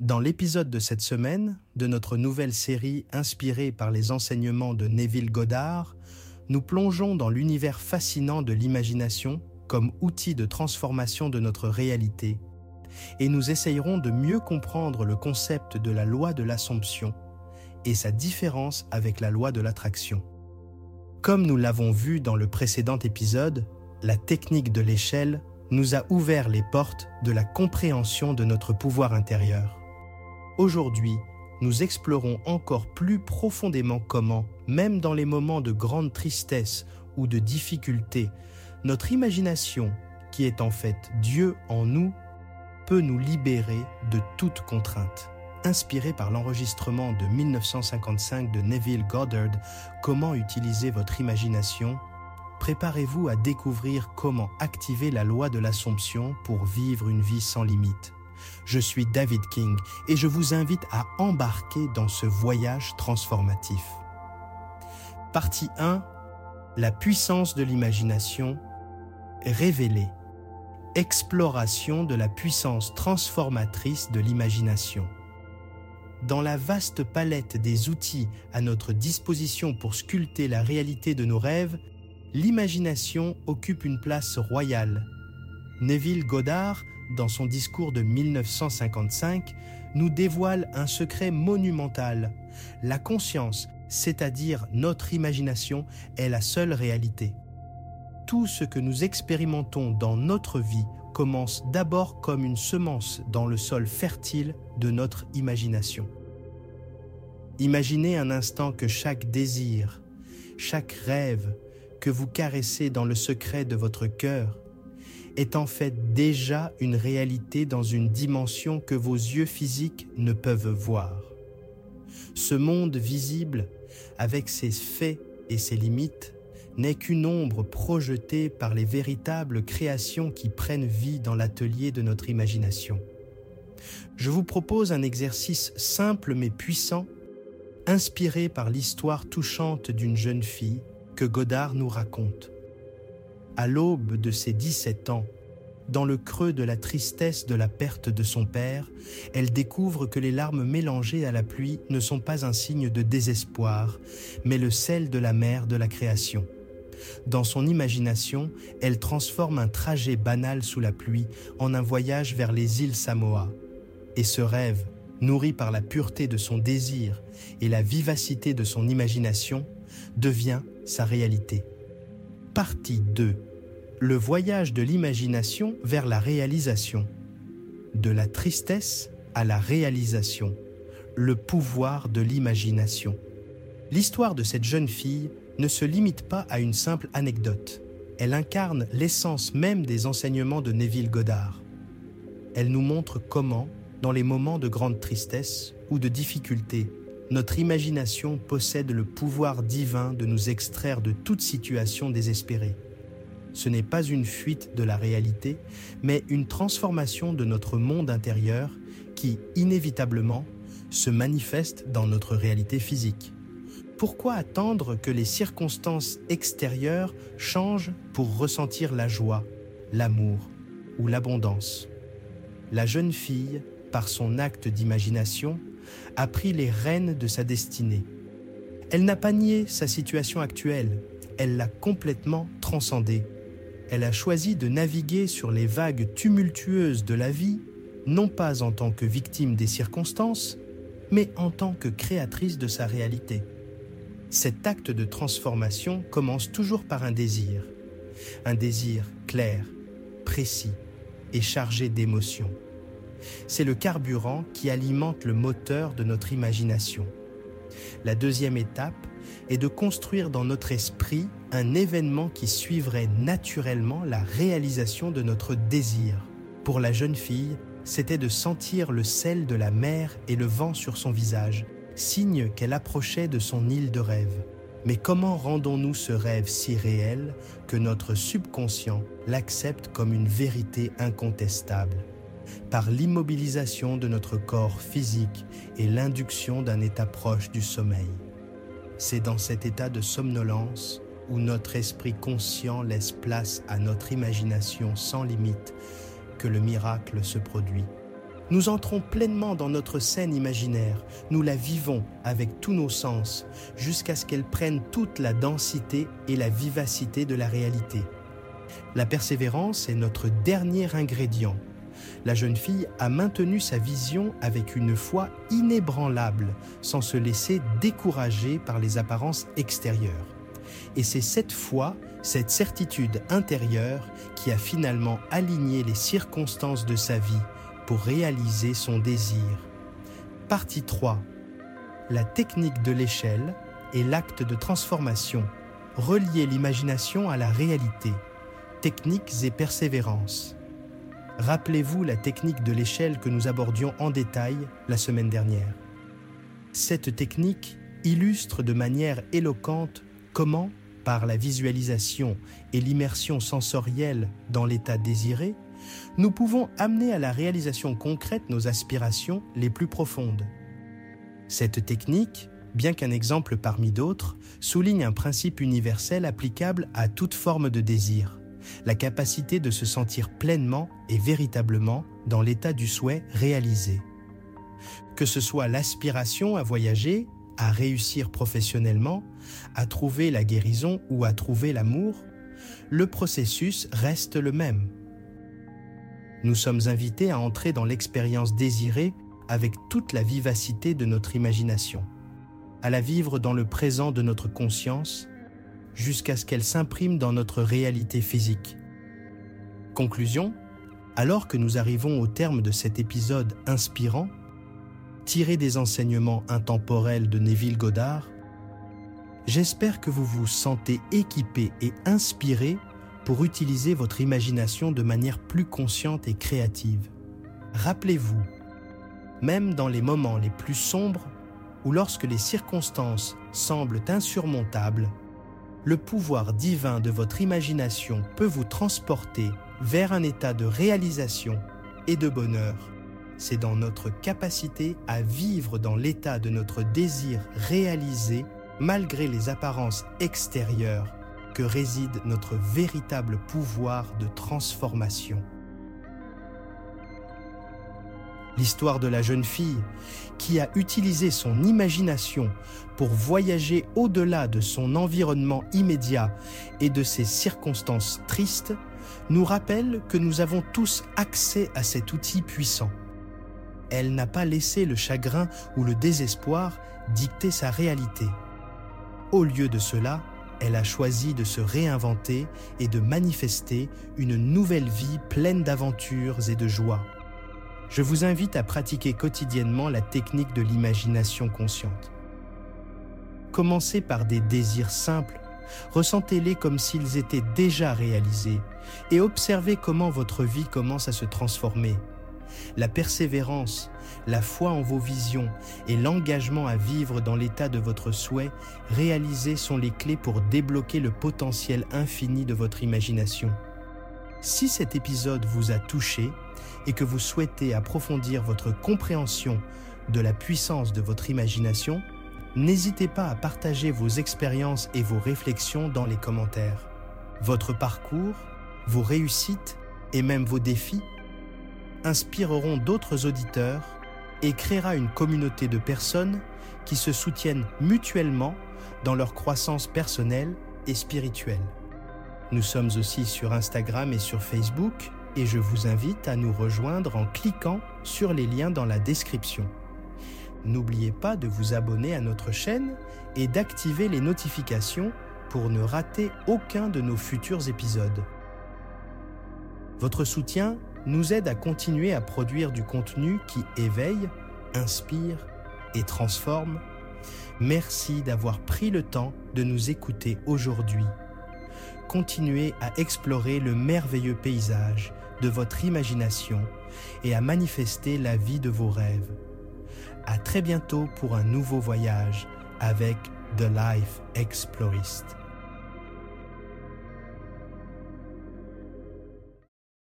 Dans l'épisode de cette semaine de notre nouvelle série inspirée par les enseignements de Neville Goddard, nous plongeons dans l'univers fascinant de l'imagination comme outil de transformation de notre réalité et nous essayerons de mieux comprendre le concept de la loi de l'Assomption et sa différence avec la loi de l'attraction. Comme nous l'avons vu dans le précédent épisode, la technique de l'échelle nous a ouvert les portes de la compréhension de notre pouvoir intérieur. Aujourd'hui, nous explorons encore plus profondément comment, même dans les moments de grande tristesse ou de difficulté, notre imagination, qui est en fait Dieu en nous, peut nous libérer de toute contrainte. Inspiré par l'enregistrement de 1955 de Neville Goddard, Comment utiliser votre imagination, préparez-vous à découvrir comment activer la loi de l'Assomption pour vivre une vie sans limite. Je suis David King et je vous invite à embarquer dans ce voyage transformatif. Partie 1. La puissance de l'imagination révélée. Exploration de la puissance transformatrice de l'imagination. Dans la vaste palette des outils à notre disposition pour sculpter la réalité de nos rêves, l'imagination occupe une place royale. Neville Goddard dans son discours de 1955, nous dévoile un secret monumental. La conscience, c'est-à-dire notre imagination, est la seule réalité. Tout ce que nous expérimentons dans notre vie commence d'abord comme une semence dans le sol fertile de notre imagination. Imaginez un instant que chaque désir, chaque rêve que vous caressez dans le secret de votre cœur est en fait déjà une réalité dans une dimension que vos yeux physiques ne peuvent voir. Ce monde visible, avec ses faits et ses limites, n'est qu'une ombre projetée par les véritables créations qui prennent vie dans l'atelier de notre imagination. Je vous propose un exercice simple mais puissant, inspiré par l'histoire touchante d'une jeune fille que Godard nous raconte à l'aube de ses 17 ans, dans le creux de la tristesse de la perte de son père, elle découvre que les larmes mélangées à la pluie ne sont pas un signe de désespoir, mais le sel de la mer de la création. Dans son imagination, elle transforme un trajet banal sous la pluie en un voyage vers les îles Samoa. Et ce rêve, nourri par la pureté de son désir et la vivacité de son imagination, devient sa réalité. Partie 2. Le voyage de l'imagination vers la réalisation. De la tristesse à la réalisation. Le pouvoir de l'imagination. L'histoire de cette jeune fille ne se limite pas à une simple anecdote. Elle incarne l'essence même des enseignements de Neville Goddard. Elle nous montre comment, dans les moments de grande tristesse ou de difficulté, notre imagination possède le pouvoir divin de nous extraire de toute situation désespérée. Ce n'est pas une fuite de la réalité, mais une transformation de notre monde intérieur qui, inévitablement, se manifeste dans notre réalité physique. Pourquoi attendre que les circonstances extérieures changent pour ressentir la joie, l'amour ou l'abondance? La jeune fille, par son acte d'imagination, a pris les rênes de sa destinée. Elle n'a pas nié sa situation actuelle, elle l'a complètement transcendée. Elle a choisi de naviguer sur les vagues tumultueuses de la vie, non pas en tant que victime des circonstances, mais en tant que créatrice de sa réalité. Cet acte de transformation commence toujours par un désir, un désir clair, précis et chargé d'émotions. C'est le carburant qui alimente le moteur de notre imagination. La deuxième étape est de construire dans notre esprit un événement qui suivrait naturellement la réalisation de notre désir. Pour la jeune fille, c'était de sentir le sel de la mer et le vent sur son visage, signe qu'elle approchait de son île de rêve. Mais comment rendons-nous ce rêve si réel que notre subconscient l'accepte comme une vérité incontestable? Par l'immobilisation de notre corps physique et l'induction d'un état proche du sommeil. C'est dans cet état de somnolence où notre esprit conscient laisse place à notre imagination sans limite que le miracle se produit. Nous entrons pleinement dans notre scène imaginaire, nous la vivons avec tous nos sens, jusqu'à ce qu'elle prenne toute la densité et la vivacité de la réalité. La persévérance est notre dernier ingrédient. La jeune fille a maintenu sa vision avec une foi inébranlable, sans se laisser décourager par les apparences extérieures. Et c'est cette foi, cette certitude intérieure qui a finalement aligné les circonstances de sa vie pour réaliser son désir. Partie 3. La technique de l'échelle et l'acte de transformation. Relier l'imagination à la réalité. Techniques et persévérance. Rappelez-vous la technique de l'échelle que nous abordions en détail la semaine dernière. Cette technique illustre de manière éloquente comment, par la visualisation et l'immersion sensorielle dans l'état désiré, nous pouvons amener à la réalisation concrète nos aspirations les plus profondes. Cette technique, bien qu'un exemple parmi d'autres, souligne un principe universel applicable à toute forme de désir, la capacité de se sentir pleinement et véritablement dans l'état du souhait réalisé. Que ce soit l'aspiration à voyager, à réussir professionnellement, à trouver la guérison ou à trouver l'amour, le processus reste le même. Nous sommes invités à entrer dans l'expérience désirée avec toute la vivacité de notre imagination, à la vivre dans le présent de notre conscience, jusqu'à ce qu'elle s'imprime dans notre réalité physique. Conclusion, alors que nous arrivons au terme de cet épisode inspirant, tiré des enseignements intemporels de Neville Goddard, j'espère que vous vous sentez équipé et inspiré pour utiliser votre imagination de manière plus consciente et créative. Rappelez-vous, même dans les moments les plus sombres ou lorsque les circonstances semblent insurmontables, le pouvoir divin de votre imagination peut vous transporter vers un état de réalisation et de bonheur. C'est dans notre capacité à vivre dans l'état de notre désir réalisé malgré les apparences extérieures que réside notre véritable pouvoir de transformation. L'histoire de la jeune fille qui a utilisé son imagination pour voyager au-delà de son environnement immédiat et de ses circonstances tristes nous rappelle que nous avons tous accès à cet outil puissant. Elle n'a pas laissé le chagrin ou le désespoir dicter sa réalité. Au lieu de cela, elle a choisi de se réinventer et de manifester une nouvelle vie pleine d'aventures et de joie. Je vous invite à pratiquer quotidiennement la technique de l'imagination consciente. Commencez par des désirs simples, ressentez-les comme s'ils étaient déjà réalisés et observez comment votre vie commence à se transformer la persévérance, la foi en vos visions et l'engagement à vivre dans l'état de votre souhait réalisé sont les clés pour débloquer le potentiel infini de votre imagination. Si cet épisode vous a touché et que vous souhaitez approfondir votre compréhension de la puissance de votre imagination, n'hésitez pas à partager vos expériences et vos réflexions dans les commentaires. Votre parcours, vos réussites et même vos défis inspireront d'autres auditeurs et créera une communauté de personnes qui se soutiennent mutuellement dans leur croissance personnelle et spirituelle. Nous sommes aussi sur Instagram et sur Facebook et je vous invite à nous rejoindre en cliquant sur les liens dans la description. N'oubliez pas de vous abonner à notre chaîne et d'activer les notifications pour ne rater aucun de nos futurs épisodes. Votre soutien nous aide à continuer à produire du contenu qui éveille, inspire et transforme. Merci d'avoir pris le temps de nous écouter aujourd'hui. Continuez à explorer le merveilleux paysage de votre imagination et à manifester la vie de vos rêves. À très bientôt pour un nouveau voyage avec The Life Explorist.